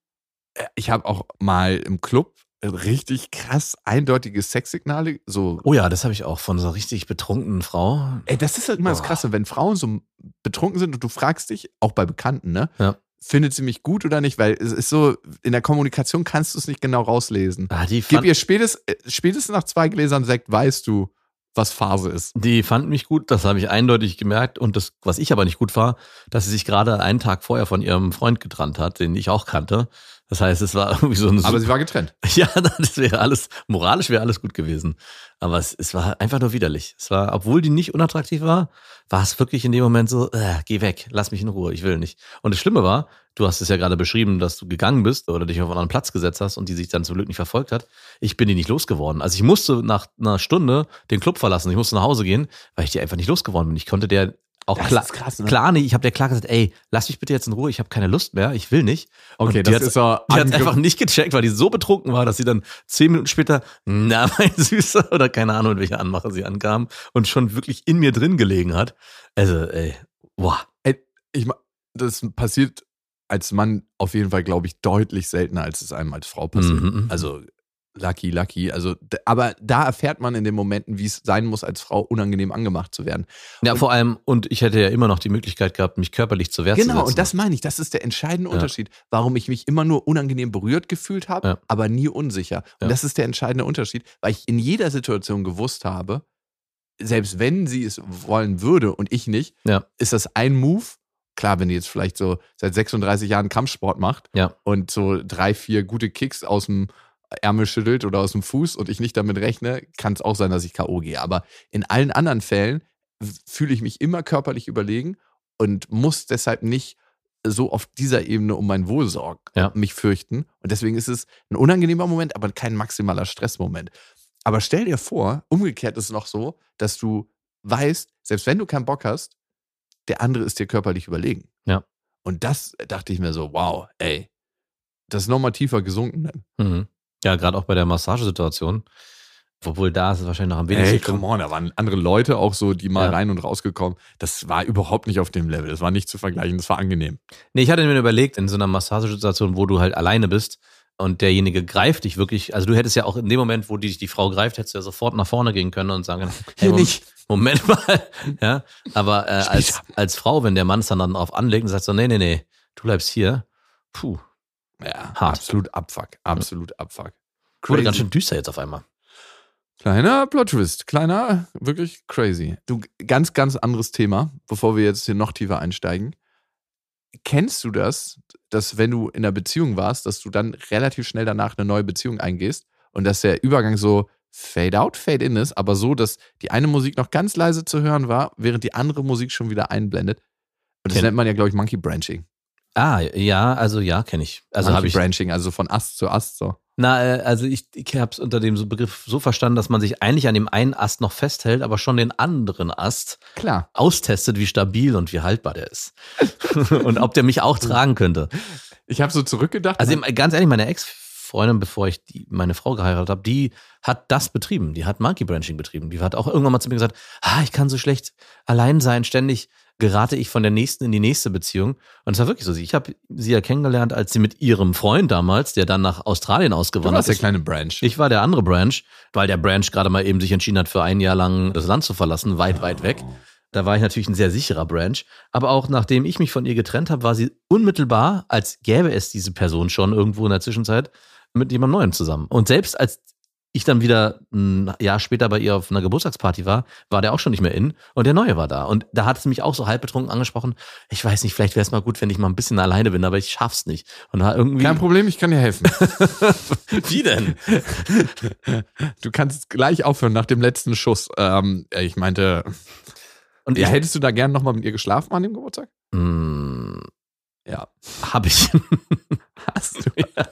S2: äh, ich habe auch mal im Club richtig krass eindeutige Sexsignale. So,
S1: Oh ja, das habe ich auch von so einer richtig betrunkenen Frau.
S2: ey, das ist halt immer das
S1: Boah.
S2: Krasse, wenn Frauen so betrunken sind und du fragst dich, auch bei Bekannten, ne?
S1: Ja.
S2: Findet sie mich gut oder nicht? Weil es ist so, in der Kommunikation kannst du es nicht genau rauslesen.
S1: Ah, die,
S2: Gib ihr spätestens, äh, spätestens nach zwei Gläsern Sekt weißt du, was Phase ist.
S1: die fand mich gut, das habe ich eindeutig gemerkt. Und das, was ich aber nicht gut war, dass sie sich gerade einen Tag vorher von ihrem Freund getrennt hat, den ich auch kannte. Das heißt, es war irgendwie so ein
S2: Aber sie war getrennt.
S1: Ja, das wäre alles, moralisch wäre alles gut gewesen. Aber es, es war einfach nur widerlich. Es war, obwohl die nicht unattraktiv war, war es wirklich in dem Moment so, äh, geh weg, lass mich in Ruhe, ich will nicht. Und das Schlimme war, du hast es ja gerade beschrieben, dass du gegangen bist oder dich auf einen anderen Platz gesetzt hast und die sich dann zum Glück nicht verfolgt hat. Ich bin die nicht losgeworden. Also ich musste nach einer Stunde den Club verlassen. Ich musste nach Hause gehen, weil ich die einfach nicht losgeworden bin. Ich konnte der auch
S2: Das
S1: klar,
S2: ist krass, ne?
S1: klar nicht. Ich habe der klar gesagt, ey, lass mich bitte jetzt in Ruhe, ich habe keine Lust mehr, ich will nicht.
S2: Okay,
S1: Und die
S2: das
S1: hat's-
S2: ist ja
S1: die hat einfach nicht gecheckt, weil die so betrunken war, dass sie dann zehn Minuten später, na, mein Süßer, oder keine Ahnung, mit welcher Anmache sie ankam und schon wirklich in mir drin gelegen hat. Also, ey, boah.
S2: ich, ma- das passiert als Mann auf jeden Fall, glaube ich, deutlich seltener, als es einem als Frau passiert.
S1: Mhm, mhm.
S2: Also lucky, lucky. Also, aber da erfährt man in den Momenten, wie es sein muss, als Frau unangenehm angemacht zu werden.
S1: Ja, vor allem, und ich hätte ja immer noch die Möglichkeit gehabt, mich körperlich zu
S2: Genau,
S1: setzen.
S2: und das meine ich. Das ist der entscheidende
S1: Ja.
S2: Unterschied, warum ich mich immer nur unangenehm berührt gefühlt habe,
S1: Ja.
S2: aber nie unsicher. Und
S1: Ja.
S2: das ist der entscheidende Unterschied, weil ich in jeder Situation gewusst habe, selbst wenn sie es wollen würde und ich nicht, ist das ein Move. Klar, wenn die jetzt vielleicht so seit 36 Jahren Kampfsport macht
S1: Ja.
S2: und so drei, vier gute Kicks aus dem Ärmel schüttelt oder aus dem Fuß und ich nicht damit rechne, kann es auch sein, dass ich K.O. gehe. Aber in allen anderen Fällen fühle ich mich immer körperlich überlegen und muss deshalb nicht so auf dieser Ebene um mein Wohl sorgen,
S1: Ja.
S2: mich fürchten. Und deswegen ist es ein unangenehmer Moment, aber kein maximaler Stressmoment. Aber stell dir vor, umgekehrt ist es noch so, dass du weißt, selbst wenn du keinen Bock hast, der andere ist dir körperlich überlegen.
S1: Ja.
S2: Und das dachte ich mir so, wow, ey, das ist nochmal tiefer gesunken.
S1: Mhm. Ja, gerade auch bei der Massagesituation. Obwohl da ist es wahrscheinlich noch am wenigsten.
S2: Ey, come on, da waren andere Leute auch so, die mal
S1: Ja.
S2: rein und rausgekommen. Das war überhaupt nicht auf dem Level. Das war nicht zu vergleichen, das war angenehm.
S1: Nee, ich hatte mir überlegt, in so einer Massagesituation, wo du halt alleine bist, und derjenige greift dich wirklich, also du hättest ja auch in dem Moment, wo dich die Frau greift, hättest du ja sofort nach vorne gehen können und sagen, hey,
S2: Hier
S1: Moment,
S2: nicht.
S1: Moment mal, ja, aber äh, als, als Frau, wenn der Mann es dann, dann drauf anlegt und sagt so, nee, nee, nee, du bleibst hier, puh,
S2: Ja,
S1: Hart.
S2: absolut Abfuck. Absolut Abfuck.
S1: wurde
S2: Crazy.
S1: ganz schön düster jetzt auf einmal.
S2: Kleiner Plot-Twist. Kleiner, wirklich crazy. Du, ganz, ganz anderes Thema, bevor wir jetzt hier noch tiefer einsteigen. Kennst du das, dass wenn du in einer Beziehung warst, dass du dann relativ schnell danach eine neue Beziehung eingehst und dass der Übergang so Fade out, Fade in ist, aber so, dass die eine Musik noch ganz leise zu hören war, während die andere Musik schon wieder einblendet? Und das
S1: Kenn-
S2: nennt man ja, glaube ich, Monkey Branching.
S1: Ah, ja, also ja, kenne ich. Also habe ich.
S2: Branching, also von Ast zu Ast so.
S1: Na, äh, also ich, ich habe es unter dem Begriff so verstanden, dass man sich eigentlich an dem einen Ast noch festhält, aber schon den anderen Ast
S2: Klar.
S1: austestet, wie stabil und wie haltbar der ist. und ob der mich auch tragen könnte.
S2: Ich habe so zurückgedacht.
S1: Also eben, ganz ehrlich, meine Ex-Freundin, bevor ich die, meine Frau geheiratet habe, die hat das betrieben. Die hat Monkey Branching betrieben. Die hat auch irgendwann mal zu mir gesagt, ah, ich kann so schlecht allein sein, ständig gerate ich von der nächsten in die nächste Beziehung. Und es war wirklich so. Ich habe sie ja kennengelernt, als sie mit ihrem Freund damals, der dann nach Australien
S2: du
S1: ausgewandert
S2: warst der
S1: ist.
S2: kleine Branch.
S1: Ich war der andere Branch, weil der Branch gerade mal eben sich entschieden hat, für ein Jahr lang das Land zu verlassen, weit, weit weg. Da war ich natürlich ein sehr sicherer Branch. Aber auch nachdem ich mich von ihr getrennt habe, war sie unmittelbar, als gäbe es diese Person schon irgendwo in der Zwischenzeit, mit jemandem Neuem zusammen. Und selbst als ich dann wieder ein Jahr später bei ihr auf einer Geburtstagsparty war, war der auch schon nicht mehr in und der Neue war da. Und da hat es mich auch so halb betrunken angesprochen. Ich weiß nicht, vielleicht wäre es mal gut, wenn ich mal ein bisschen alleine bin, aber ich schaff's nicht. Und da irgendwie.
S2: Kein Problem, ich kann dir helfen.
S1: Wie denn?
S2: Du kannst gleich aufhören nach dem letzten Schuss. Ähm, ich meinte,
S1: Und
S2: ja, hättest du da gern nochmal mit ihr geschlafen an dem Geburtstag?
S1: Mm,
S2: Ja.
S1: hab ich.
S2: Hast du?
S1: ja.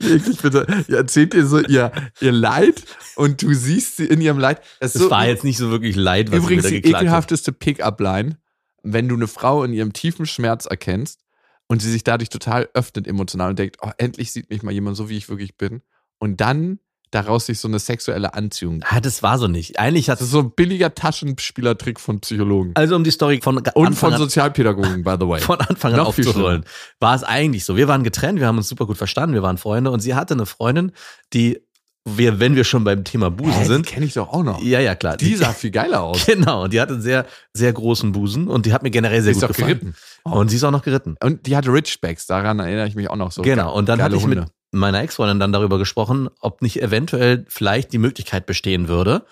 S2: Wirklich bitte. Ihr erzählt ihr so ihr, ihr Leid und du siehst sie in ihrem Leid. Das
S1: Es
S2: so,
S1: war jetzt nicht so wirklich leid, was
S2: übrigens die ekelhafteste Pick-up-Line, wenn du eine Frau in ihrem tiefen Schmerz erkennst und sie sich dadurch total öffnet emotional und denkt, oh, endlich sieht mich mal jemand so, wie ich wirklich bin. Und dann daraus sich so eine sexuelle Anziehung.
S1: Ah, das war so nicht. Eigentlich hat
S2: Das ist so ein billiger Taschenspielertrick von Psychologen.
S1: also um die Story von
S2: Und
S1: Anfang
S2: von
S1: an,
S2: Sozialpädagogen, by the way.
S1: von Anfang an aufzurollen, war es eigentlich so. Wir waren getrennt, wir haben uns super gut verstanden, wir waren Freunde und sie hatte eine Freundin, die wir, wenn wir schon beim Thema Busen sind,
S2: kenne ich doch auch noch.
S1: ja, ja, klar.
S2: Die sah viel geiler aus.
S1: Genau, und die hatte einen sehr, sehr großen Busen und die hat mir generell sehr
S2: Die ist
S1: gut
S2: doch
S1: gefallen.
S2: geritten.
S1: Und sie ist auch noch geritten.
S2: Und die hatte Ridgebacks, daran erinnere ich mich auch noch so.
S1: Genau, und dann hatte ich mit. Meiner Ex-Freundin dann darüber gesprochen, ob nicht eventuell vielleicht die Möglichkeit bestehen würde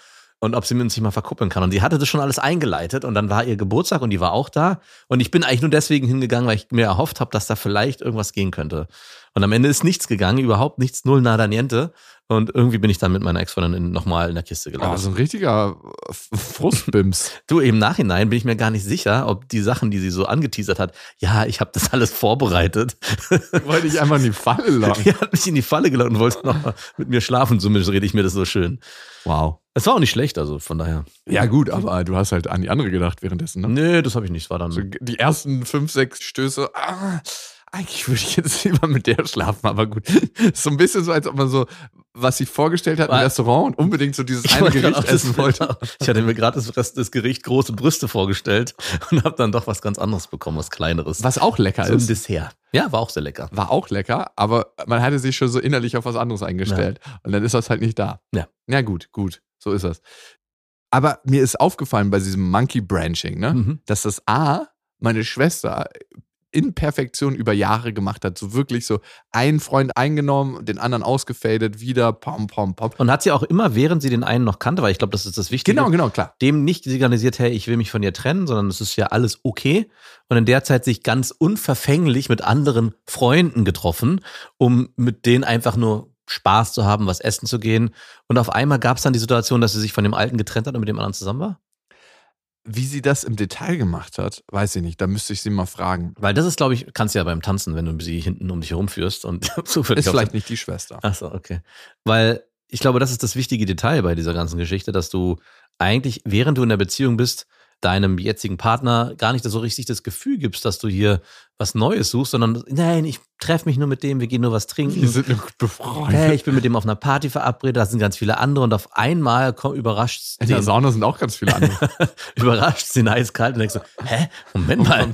S1: und ob sie mit uns nicht mal verkuppeln kann. Und die hatte das schon alles eingeleitet und dann war ihr Geburtstag und die war auch da. Und ich bin eigentlich nur deswegen hingegangen, weil ich mir erhofft habe, dass da vielleicht irgendwas gehen könnte. Und am Ende ist nichts gegangen, überhaupt nichts, null nada niente. Und irgendwie bin ich dann mit meiner Ex-Freundin nochmal in der Kiste
S2: Oh,
S1: gelandet.
S2: so ein richtiger Frustbims.
S1: Du, im Nachhinein bin ich mir gar nicht sicher, ob die Sachen, die sie so angeteasert hat, ja, ich habe das alles vorbereitet.
S2: Wollte ich einfach in die Falle locken.
S1: Die hat mich in die Falle gelockt und wollte noch mal mit mir schlafen, zumindest rede ich mir das so schön.
S2: Wow.
S1: Es war auch nicht schlecht, also von daher.
S2: Ja, gut, aber du hast halt an die andere gedacht währenddessen, ne?
S1: Nee, das habe ich nicht. Es war dann.
S2: So, die ersten fünf, sechs Stöße, ah, eigentlich würde ich jetzt lieber mit der schlafen, aber gut. So ein bisschen so, als ob man so, was sich vorgestellt hat im Restaurant und unbedingt so dieses
S1: Ich
S2: eine Gericht
S1: das-
S2: essen wollte.
S1: Ich hatte mir gerade das, das Gericht große Brüste vorgestellt und habe dann doch was ganz anderes bekommen, was kleineres.
S2: Was auch lecker
S1: so ein
S2: ist.
S1: Dessert. Ja, war auch sehr lecker.
S2: War auch lecker, aber man hatte sich schon so innerlich auf was anderes eingestellt. Und dann ist das halt nicht da.
S1: Ja.
S2: Ja, gut, gut. So ist das. Aber mir ist aufgefallen bei diesem Monkey Branching, ne?
S1: Mhm.
S2: dass das A, meine Schwester in Perfektion über Jahre gemacht hat. So wirklich so einen Freund eingenommen, den anderen ausgefadet, wieder pom, pom, pom.
S1: Und hat sie auch immer, während sie den einen noch kannte, weil ich glaube, das ist das Wichtige,
S2: Genau, genau, klar.
S1: dem nicht signalisiert, hey, ich will mich von dir trennen, sondern es ist ja alles okay. Und in der Zeit sich ganz unverfänglich mit anderen Freunden getroffen, um mit denen einfach nur Spaß zu haben, was essen zu gehen. Und auf einmal gab es dann die Situation, dass sie sich von dem Alten getrennt hat und mit dem anderen zusammen war.
S2: Wie sie das im Detail gemacht hat, weiß ich nicht. Da müsste ich sie mal fragen.
S1: Weil das ist, glaube ich, kannst du ja beim Tanzen, wenn du sie hinten um dich herumführst und so
S2: Ist vielleicht nicht die Schwester.
S1: Ach so, okay. Weil ich glaube, das ist das wichtige Detail bei dieser ganzen Geschichte, dass du eigentlich, während du in der Beziehung bist, deinem jetzigen Partner gar nicht so richtig das Gefühl gibst, dass du hier was Neues suchst, sondern nein, ich treffe mich nur mit dem, wir gehen nur was trinken.
S2: Wir sind nur gut befreundet.
S1: Hey, ich bin mit dem auf einer Party verabredet, da sind ganz viele andere und auf einmal komm, überrascht
S2: In der Sauna sind auch ganz viele andere.
S1: überrascht sie eiskalt und denkst so, hä, Moment mal,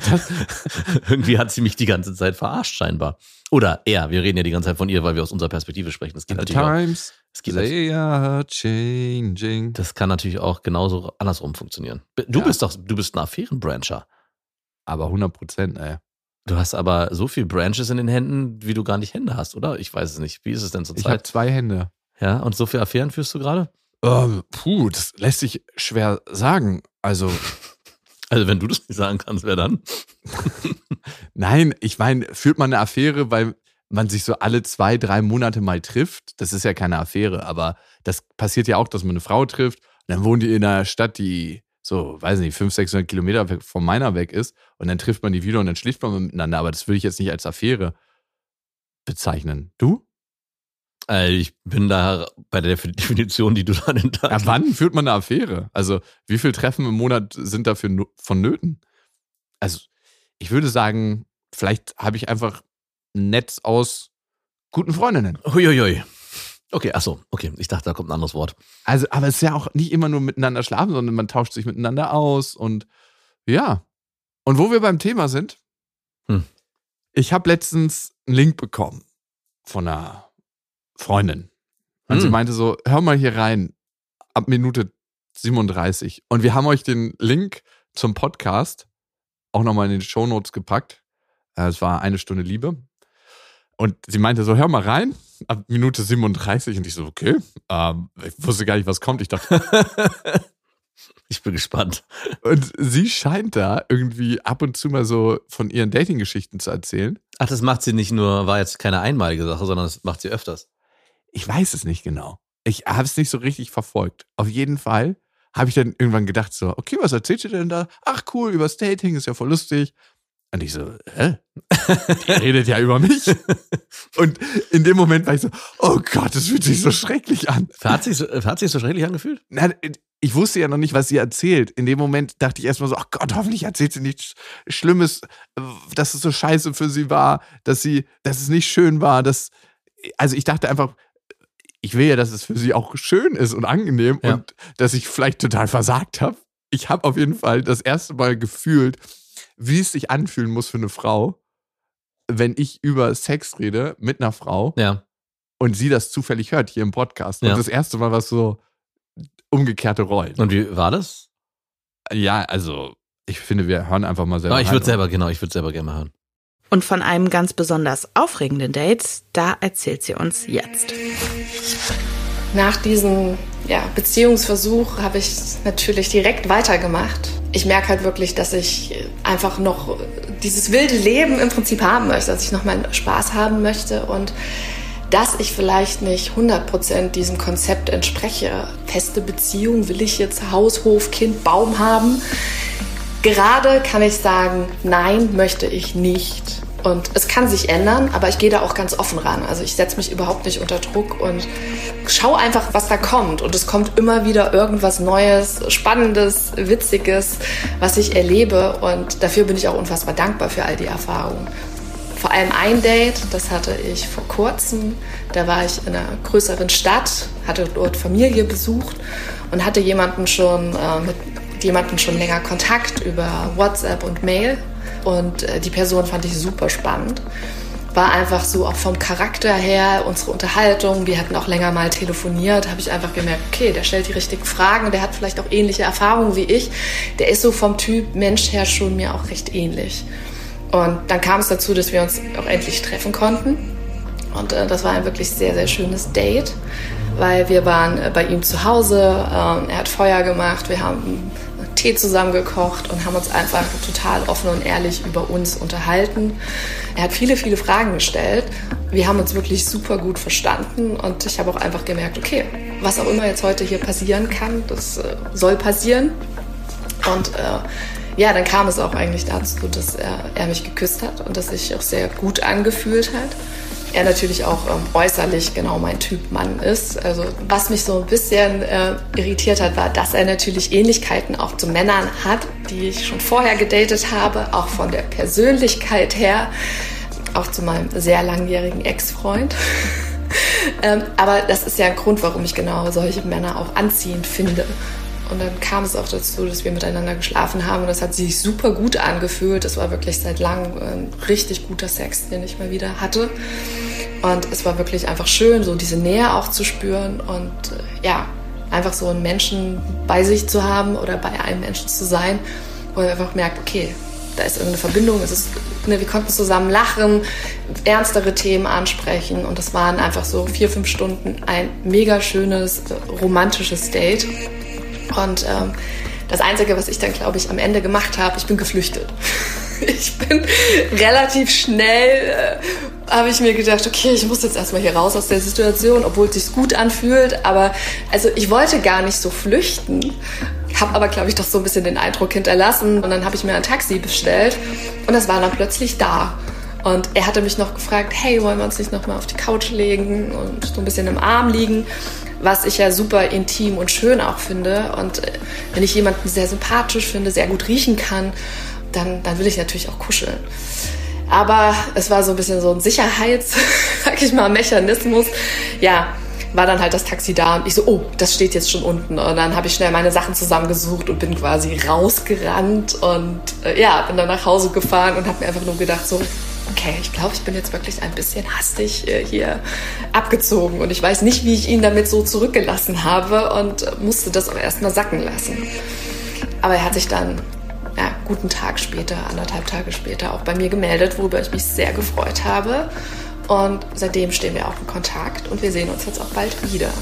S1: irgendwie hat sie mich die ganze Zeit verarscht scheinbar. Oder er, wir reden ja die ganze Zeit von ihr, weil wir aus unserer Perspektive sprechen. Das geht natürlich
S2: times,
S1: Es geht
S2: they are changing.
S1: Das kann natürlich auch genauso andersrum funktionieren. Du
S2: Ja.
S1: bist doch, du bist ein Affärenbrancher.
S2: Aber 100 Prozent, ey.
S1: Du hast aber so viel Branches in den Händen, wie du gar nicht Hände hast, oder? Ich weiß es nicht. Wie ist es denn
S2: Ich habe
S1: zurzeit?
S2: zwei Hände.
S1: Ja, und so viele Affären führst du gerade?
S2: Ähm, puh, das lässt sich schwer sagen. Also,
S1: Also, wenn du das nicht sagen kannst, wer dann?
S2: nein, ich meine, führt man eine Affäre, weil man sich so alle zwei, drei Monate mal trifft? Das ist ja keine Affäre, aber das passiert ja auch, dass man eine Frau trifft. Und dann wohnt die in einer Stadt, die so, weiß nicht, 500, 600 Kilometer von meiner weg ist. Und dann trifft man die wieder und dann schläft man miteinander. Aber das würde ich jetzt nicht als Affäre bezeichnen. Du?
S1: Äh, ich bin da bei der Definition, die du dann in
S2: Ja, wann führt man eine Affäre? Also, wie viel Treffen im Monat sind dafür vonnöten? Also, ich würde sagen, vielleicht habe ich einfach ein Netz aus guten Freundinnen.
S1: Huiuiui. Okay, ach so, okay. Ich dachte, da kommt ein anderes Wort.
S2: Also, aber es ist ja auch nicht immer nur miteinander schlafen, sondern man tauscht sich miteinander aus und ja. Und wo wir beim Thema sind,
S1: Hm.
S2: ich habe letztens einen Link bekommen von einer Freundin. Und sie
S1: Hm.
S2: meinte so, hör mal hier rein, ab Minute 37. Und wir haben euch den Link zum Podcast auch nochmal in den Shownotes gepackt. Äh, Es war eine Stunde Liebe. Und sie meinte so, hör mal rein, ab Minute 37. Und ich so, okay. Ähm, ich wusste gar nicht, was kommt. Ich dachte,
S1: ich bin gespannt.
S2: und sie scheint da irgendwie ab und zu mal so von ihren Dating-Geschichten zu erzählen.
S1: Ach, das macht sie nicht nur, war jetzt keine einmalige Sache, sondern das macht sie öfters.
S2: Ich weiß es nicht genau. Ich habe es nicht so richtig verfolgt. Auf jeden Fall habe ich dann irgendwann gedacht so, okay, was erzählt ihr denn da? Ach cool, übers Dating, ist ja voll lustig. Und ich so, hä? Die redet ja über mich. Und in dem Moment war ich so, oh Gott, das fühlt sich so schrecklich an.
S1: Hat sich, so- hat sich so schrecklich angefühlt?
S2: Na, ich wusste ja noch nicht, was sie erzählt. In dem Moment dachte ich erstmal so, ach Gott, hoffentlich erzählt sie nichts Schlimmes, dass es so scheiße für sie war, dass sie, dass es nicht schön war, dass, also ich dachte einfach, ich will ja, dass es für sie auch schön ist und angenehm
S1: Ja.
S2: und dass ich vielleicht total versagt habe. Ich habe auf jeden Fall das erste Mal gefühlt, wie es sich anfühlen muss für eine Frau, wenn ich über Sex rede mit einer Frau
S1: Ja.
S2: und sie das zufällig hört hier im Podcast.
S1: Ja.
S2: Und das erste Mal war es so umgekehrte Rollen.
S1: Und wie war das?
S2: Ja, also ich finde, wir hören einfach mal selber.
S1: Ah, ich würde selber, genau, ich würde selber gerne mal hören.
S3: Und von einem ganz besonders aufregenden Date, da erzählt sie uns jetzt.
S4: Nach diesem ja, Beziehungsversuch habe ich natürlich direkt weitergemacht. Ich merke halt wirklich, dass ich einfach noch dieses wilde Leben im Prinzip haben möchte, dass ich noch meinen Spaß haben möchte und dass ich vielleicht nicht 100% diesem Konzept entspreche. Feste Beziehung, will ich jetzt Haus, Hof, Kind, Baum haben? Gerade kann ich sagen, nein, möchte ich nicht. Und es kann sich ändern, aber ich gehe da auch ganz offen ran. Also ich setze mich überhaupt nicht unter Druck und schau einfach, was da kommt. Und es kommt immer wieder irgendwas Neues, Spannendes, Witziges, was ich erlebe. Und dafür bin ich auch unfassbar dankbar für all die Erfahrungen. Vor allem ein Date, das hatte ich vor kurzem. Da war ich in einer größeren Stadt, hatte dort Familie besucht und hatte jemanden schon äh, mit jemanden schon länger Kontakt über WhatsApp und Mail. Und äh, die Person fand ich super spannend. War einfach so auch vom Charakter her, unsere Unterhaltung, wir hatten auch länger mal telefoniert, habe ich einfach gemerkt, okay, der stellt die richtigen Fragen, der hat vielleicht auch ähnliche Erfahrungen wie ich. Der ist so vom Typ Mensch her schon mir auch recht ähnlich. Und dann kam es dazu, dass wir uns auch endlich treffen konnten. Und äh, das war ein wirklich sehr, sehr schönes Date, weil wir waren äh, bei ihm zu Hause, ähm, er hat Feuer gemacht, wir haben Tee zusammen gekocht und haben uns einfach total offen und ehrlich über uns unterhalten. Er hat viele, viele Fragen gestellt. Wir haben uns wirklich super gut verstanden und ich habe auch einfach gemerkt, okay, was auch immer jetzt heute hier passieren kann, das äh, soll passieren. Und äh, ja, dann kam es auch eigentlich dazu, dass er, er mich geküsst hat und das sich auch sehr gut angefühlt hat. Er natürlich auch ähm, äußerlich genau mein Typ Mann ist. Also was mich so ein bisschen äh, irritiert hat, war, dass er natürlich Ähnlichkeiten auch zu Männern hat, die ich schon vorher gedatet habe, auch von der Persönlichkeit her, auch zu meinem sehr langjährigen Ex-Freund. ähm, aber das ist ja ein Grund, warum ich genau solche Männer auch anziehend finde. Und dann kam es auch dazu, dass wir miteinander geschlafen haben und das hat sich super gut angefühlt. Es war wirklich seit langem ein richtig guter Sex, den ich mal wieder hatte. Und es war wirklich einfach schön, so diese Nähe auch zu spüren und äh, ja, einfach so einen Menschen bei sich zu haben oder bei einem Menschen zu sein, wo er einfach merkt, okay, da ist irgendeine Verbindung, es ist, ne, wir konnten zusammen lachen, ernstere Themen ansprechen und das waren einfach so vier, fünf Stunden ein mega schönes, romantisches Date. Und ähm, das Einzige, was ich dann, glaube ich, am Ende gemacht habe, ich bin geflüchtet. Ich bin relativ schnell, äh, habe ich mir gedacht, okay, ich muss jetzt erstmal hier raus aus der Situation, obwohl es sich gut anfühlt. Aber also ich wollte gar nicht so flüchten, habe aber, glaube ich, doch so ein bisschen den Eindruck hinterlassen. Und dann habe ich mir ein Taxi bestellt und das war dann plötzlich da. Und er hatte mich noch gefragt, hey, wollen wir uns nicht nochmal auf die Couch legen und so ein bisschen im Arm liegen? was ich ja super intim und schön auch finde. Und äh, wenn ich jemanden sehr sympathisch finde, sehr gut riechen kann, dann, dann will ich natürlich auch kuscheln. Aber es war so ein bisschen so ein Sicherheits, sag ich mal, Mechanismus. Ja, war dann halt das Taxi da und ich so, oh, das steht jetzt schon unten. Und dann habe ich schnell meine Sachen zusammengesucht und bin quasi rausgerannt und äh, ja, bin dann nach Hause gefahren und habe mir einfach nur gedacht, so, okay, ich glaube, ich bin jetzt wirklich ein bisschen hastig äh, hier abgezogen und ich weiß nicht, wie ich ihn damit so zurückgelassen habe und musste das auch erstmal sacken lassen. Aber er hat sich dann ja, guten Tag später, anderthalb Tage später auch bei mir gemeldet, worüber ich mich sehr gefreut habe. Und seitdem stehen wir auch in Kontakt und wir sehen uns jetzt auch bald wieder.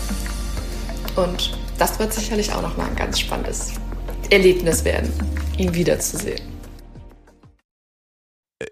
S4: Und das wird sicherlich auch nochmal ein ganz spannendes Erlebnis werden, ihn wiederzusehen.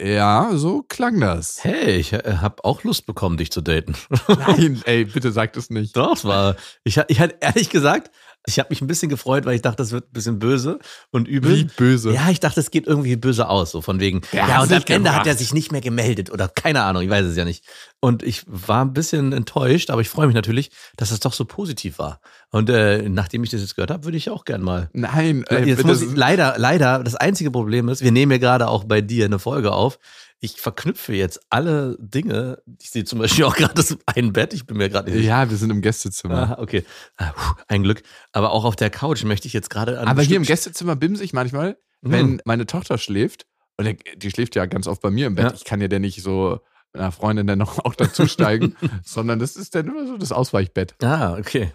S2: Ja, so klang das.
S1: Hey, ich äh, habe auch Lust bekommen, dich zu daten.
S2: Nein, ey, bitte sag das nicht.
S1: Doch, es war. Ich, ich hatte ehrlich gesagt, ich habe mich ein bisschen gefreut, weil ich dachte, das wird ein bisschen böse und übel.
S2: Wie böse?
S1: Ja, ich dachte, es geht irgendwie böse aus, so von wegen.
S2: Ja,
S1: Ja, und am Ende hat er sich nicht mehr gemeldet oder keine Ahnung, ich weiß es ja nicht. Und ich war ein bisschen enttäuscht, aber ich freue mich natürlich, dass es doch so positiv war. Und äh, nachdem ich das jetzt gehört habe, würde ich auch gern mal.
S2: Nein, ey,
S1: jetzt muss ich, leider, leider, das einzige Problem ist, wir nehmen ja gerade auch bei dir eine Folge auf. Ich verknüpfe jetzt alle Dinge. Ich sehe zum Beispiel auch gerade das ein Bett. Ich bin mir gerade nicht
S2: ja, wir sind im Gästezimmer.
S1: Ah, okay. Ah, puh, ein Glück. Aber auch auf der Couch möchte ich jetzt gerade an
S2: Aber hier im Gästezimmer bimse ich manchmal,
S1: Mhm.
S2: wenn meine Tochter schläft, und die schläft ja ganz oft bei mir im Bett.
S1: Ja.
S2: Ich kann ja dann nicht so mit einer Freundin dann noch auch dazusteigen, sondern das ist dann immer so das Ausweichbett.
S1: Ah, okay.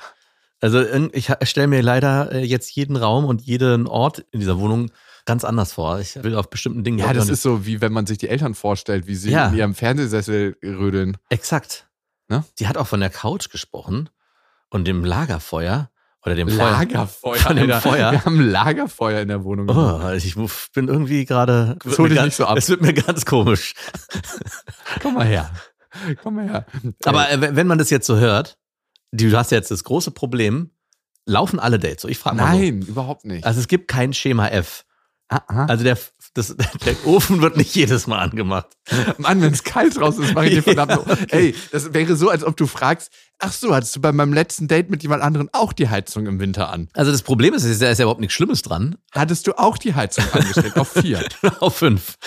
S1: Also ich stelle mir leider äh, jetzt jeden Raum und jeden Ort in dieser Wohnung ganz anders vor. Ich will auf bestimmten Dingen.
S2: Ja, das ist so, wie wenn man sich die Eltern vorstellt, wie sie
S1: Ja.
S2: in ihrem Fernsehsessel rödeln.
S1: exakt.
S2: Ne?
S1: Die hat auch von der Couch gesprochen und dem Lagerfeuer oder dem Feuer.
S2: Lagerfeuer.
S1: Von dem
S2: Alter.
S1: Feuer.
S2: Wir haben Lagerfeuer in der Wohnung.
S1: Oh, ich bin irgendwie gerade.
S2: Nicht so ab.
S1: Es wird mir ganz komisch.
S2: Komm mal her. Komm mal her.
S1: Aber äh, wenn- man das jetzt so hört, du hast jetzt das große Problem, laufen alle Dates so? Ich frage mal.
S2: Nein, überhaupt nicht.
S1: So. Also es gibt kein Schema F.
S2: Ah, ah.
S1: Also der, das, der Ofen wird nicht jedes Mal angemacht.
S2: Mann, wenn es kalt draußen ist, mache ich dir verdammt. noch- Ey, das wäre so, als ob du fragst, ach so, hattest du bei meinem letzten Date mit jemand anderem auch die Heizung im Winter an?
S1: Also das Problem ist, es ist ja ist ja überhaupt nichts Schlimmes dran.
S2: Hattest du auch die Heizung angestellt auf vier?
S1: auf fünf.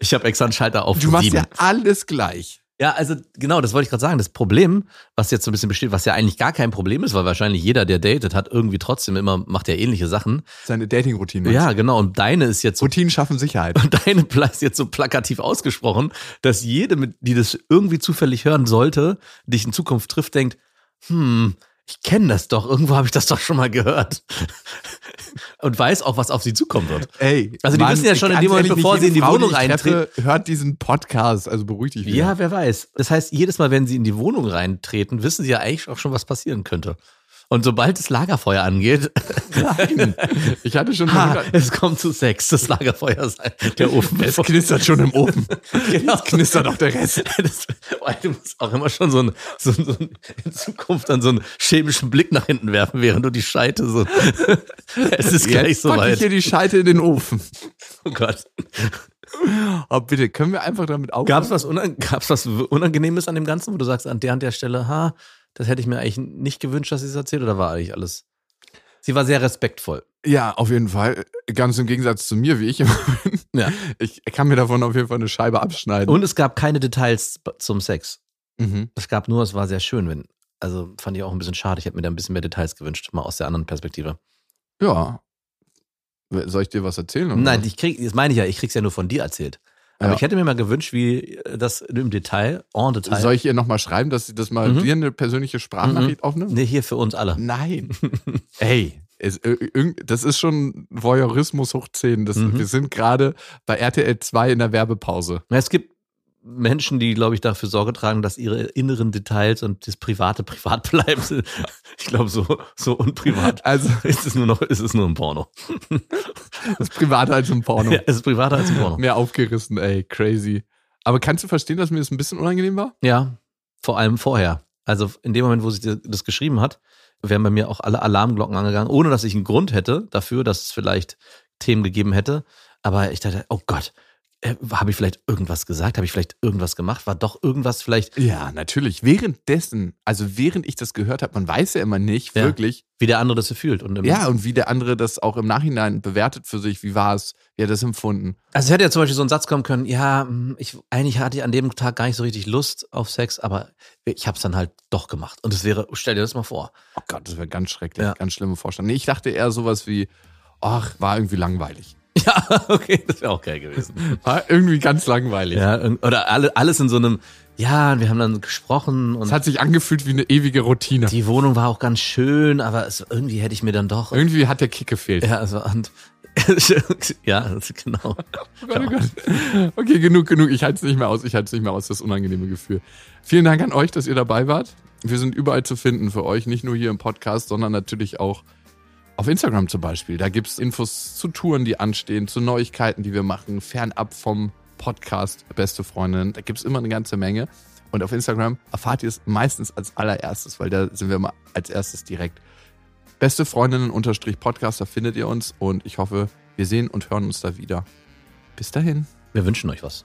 S1: Ich habe extra einen Schalter auf
S2: Du machst
S1: sieben.
S2: ja alles gleich.
S1: Ja, also genau, das wollte ich gerade sagen. Das Problem, was jetzt so ein bisschen besteht, was ja eigentlich gar kein Problem ist, weil wahrscheinlich jeder, der datet, hat irgendwie trotzdem immer, macht ja ähnliche Sachen.
S2: Seine Dating-Routine.
S1: Ja, genau. Und deine ist jetzt so
S2: Routinen schaffen Sicherheit.
S1: Und deine ist jetzt so plakativ ausgesprochen, dass jede, mit- die das irgendwie zufällig hören sollte, dich in Zukunft trifft, denkt, hm, ich kenne das doch, irgendwo habe ich das doch schon mal gehört. Und weiß auch, was auf sie zukommen wird.
S2: Ey,
S1: Also die wissen ja schon in dem Moment, bevor sie in die
S2: Frau,
S1: Wohnung eintreten-
S2: Hört diesen Podcast, also beruhig dich wieder.
S1: Ja, wer weiß. Das heißt, jedes Mal, wenn sie in die Wohnung reintreten, wissen sie ja eigentlich auch schon, was passieren könnte. Und sobald das Lagerfeuer angeht,
S2: Nein. Ich hatte schon
S1: ha, es kommt zu Sex, das Lagerfeuer sein, der Ofen.
S2: es knistert schon im Ofen.
S1: Genau.
S2: Es knistert auch der Rest.
S1: Das, du musst auch immer schon so, ein, so, ein- so ein, in Zukunft dann so einen chemischen Blick nach hinten werfen, während du die Scheite so. es ist gleich
S2: Jetzt
S1: so
S2: pack ich hier die Scheite in den Ofen.
S1: Oh Gott.
S2: Oh, bitte, können wir einfach damit aufhören?
S1: Gab es was, Unang was Unangenehmes an dem Ganzen, wo du sagst, an der und der Stelle, ha, das hätte ich mir eigentlich nicht gewünscht, dass sie es erzählt, oder war eigentlich alles? Sie war sehr respektvoll.
S2: Ja, auf jeden Fall. Ganz im Gegensatz zu mir, wie ich immer bin.
S1: Ja.
S2: Ich kann mir davon auf jeden Fall eine Scheibe abschneiden.
S1: Und es gab keine Details zum Sex.
S2: Mhm.
S1: Es gab nur, es war sehr schön, wenn. Also fand ich auch ein bisschen schade. Ich hätte mir da ein bisschen mehr Details gewünscht, mal aus der anderen Perspektive.
S2: Ja. Soll ich dir was erzählen? oder
S1: Nein, ich krieg, das meine ich ja, ich krieg's ja nur von dir erzählt. Aber
S2: Ja.
S1: ich hätte mir mal gewünscht, wie das im Detail, en Detail.
S2: Soll ich ihr nochmal schreiben, dass sie das mal
S1: Mhm.
S2: dir eine persönliche Sprachnachricht aufnimmt?
S1: Nee, hier für uns alle.
S2: Nein. Ey, es, äh, das ist schon Voyeurismus hoch 10. Das,
S1: Mhm.
S2: Wir sind gerade bei RTL 2 in der Werbepause.
S1: Es gibt Menschen, die, glaube ich, dafür Sorge tragen, dass ihre inneren Details und das Private privat bleiben. Ich glaube, so, so unprivat
S2: Also,
S1: ist es nur noch, ist es nur ein Porno.
S2: ist privater als im Porno.
S1: Ja, es ist privater als ein Porno.
S2: Mehr aufgerissen, ey, crazy. Aber kannst du verstehen, dass mir das ein bisschen unangenehm war?
S1: Ja, vor allem vorher. Also in dem Moment, wo sie das geschrieben hat, wären bei mir auch alle Alarmglocken angegangen, ohne dass ich einen Grund hätte dafür, dass es vielleicht Themen gegeben hätte. Aber ich dachte, oh Gott, habe ich vielleicht irgendwas gesagt? Habe ich vielleicht irgendwas gemacht? War doch irgendwas vielleicht,
S2: Ja, natürlich. Währenddessen, also während ich das gehört habe, man weiß ja immer nicht
S1: Ja.
S2: wirklich,
S1: wie der andere das fühlt? Und
S2: ja, und wie der andere das auch im Nachhinein bewertet für sich. Wie war es? Wie hat er das empfunden?
S1: Also es hätte ja zum Beispiel so ein Satz kommen können, ja, hm, ich, eigentlich hatte ich an dem Tag gar nicht so richtig Lust auf Sex, aber ich habe es dann halt doch gemacht. Und es wäre, stell dir das mal vor.
S2: Oh Gott, das wäre ganz schrecklich,
S1: Ja.
S2: ganz schlimme Vorstellung. Nee, ich dachte eher sowas wie, ach, war irgendwie langweilig.
S1: Ja, okay, das wäre auch geil gewesen.
S2: War irgendwie ganz langweilig.
S1: Ja, oder alle, alles in so einem, ja, wir haben dann gesprochen und
S2: Es hat sich angefühlt wie eine ewige Routine.
S1: die Wohnung war auch ganz schön, aber es, irgendwie hätte ich mir dann doch.
S2: Irgendwie hat der Kick gefehlt.
S1: Ja, also und ja, genau.
S2: Oh Gott, oh Gott. Okay, genug, genug. Ich halte es nicht mehr aus. Ich halte es nicht mehr aus, das unangenehme Gefühl. Vielen Dank an euch, dass ihr dabei wart. Wir sind überall zu finden für euch, nicht nur hier im Podcast, sondern natürlich auch auf Instagram zum Beispiel. Da gibt's Infos zu Touren, die anstehen, zu Neuigkeiten, die wir machen, fernab vom Podcast Beste Freundin. Da gibt's immer eine ganze Menge. Und auf Instagram erfahrt ihr es meistens als allererstes, weil da sind wir immer als erstes direkt. Beste Freundinnen unterstrich Podcast, da findet ihr uns und ich hoffe, wir sehen und hören uns da wieder. Bis dahin.
S1: Wir wünschen euch was.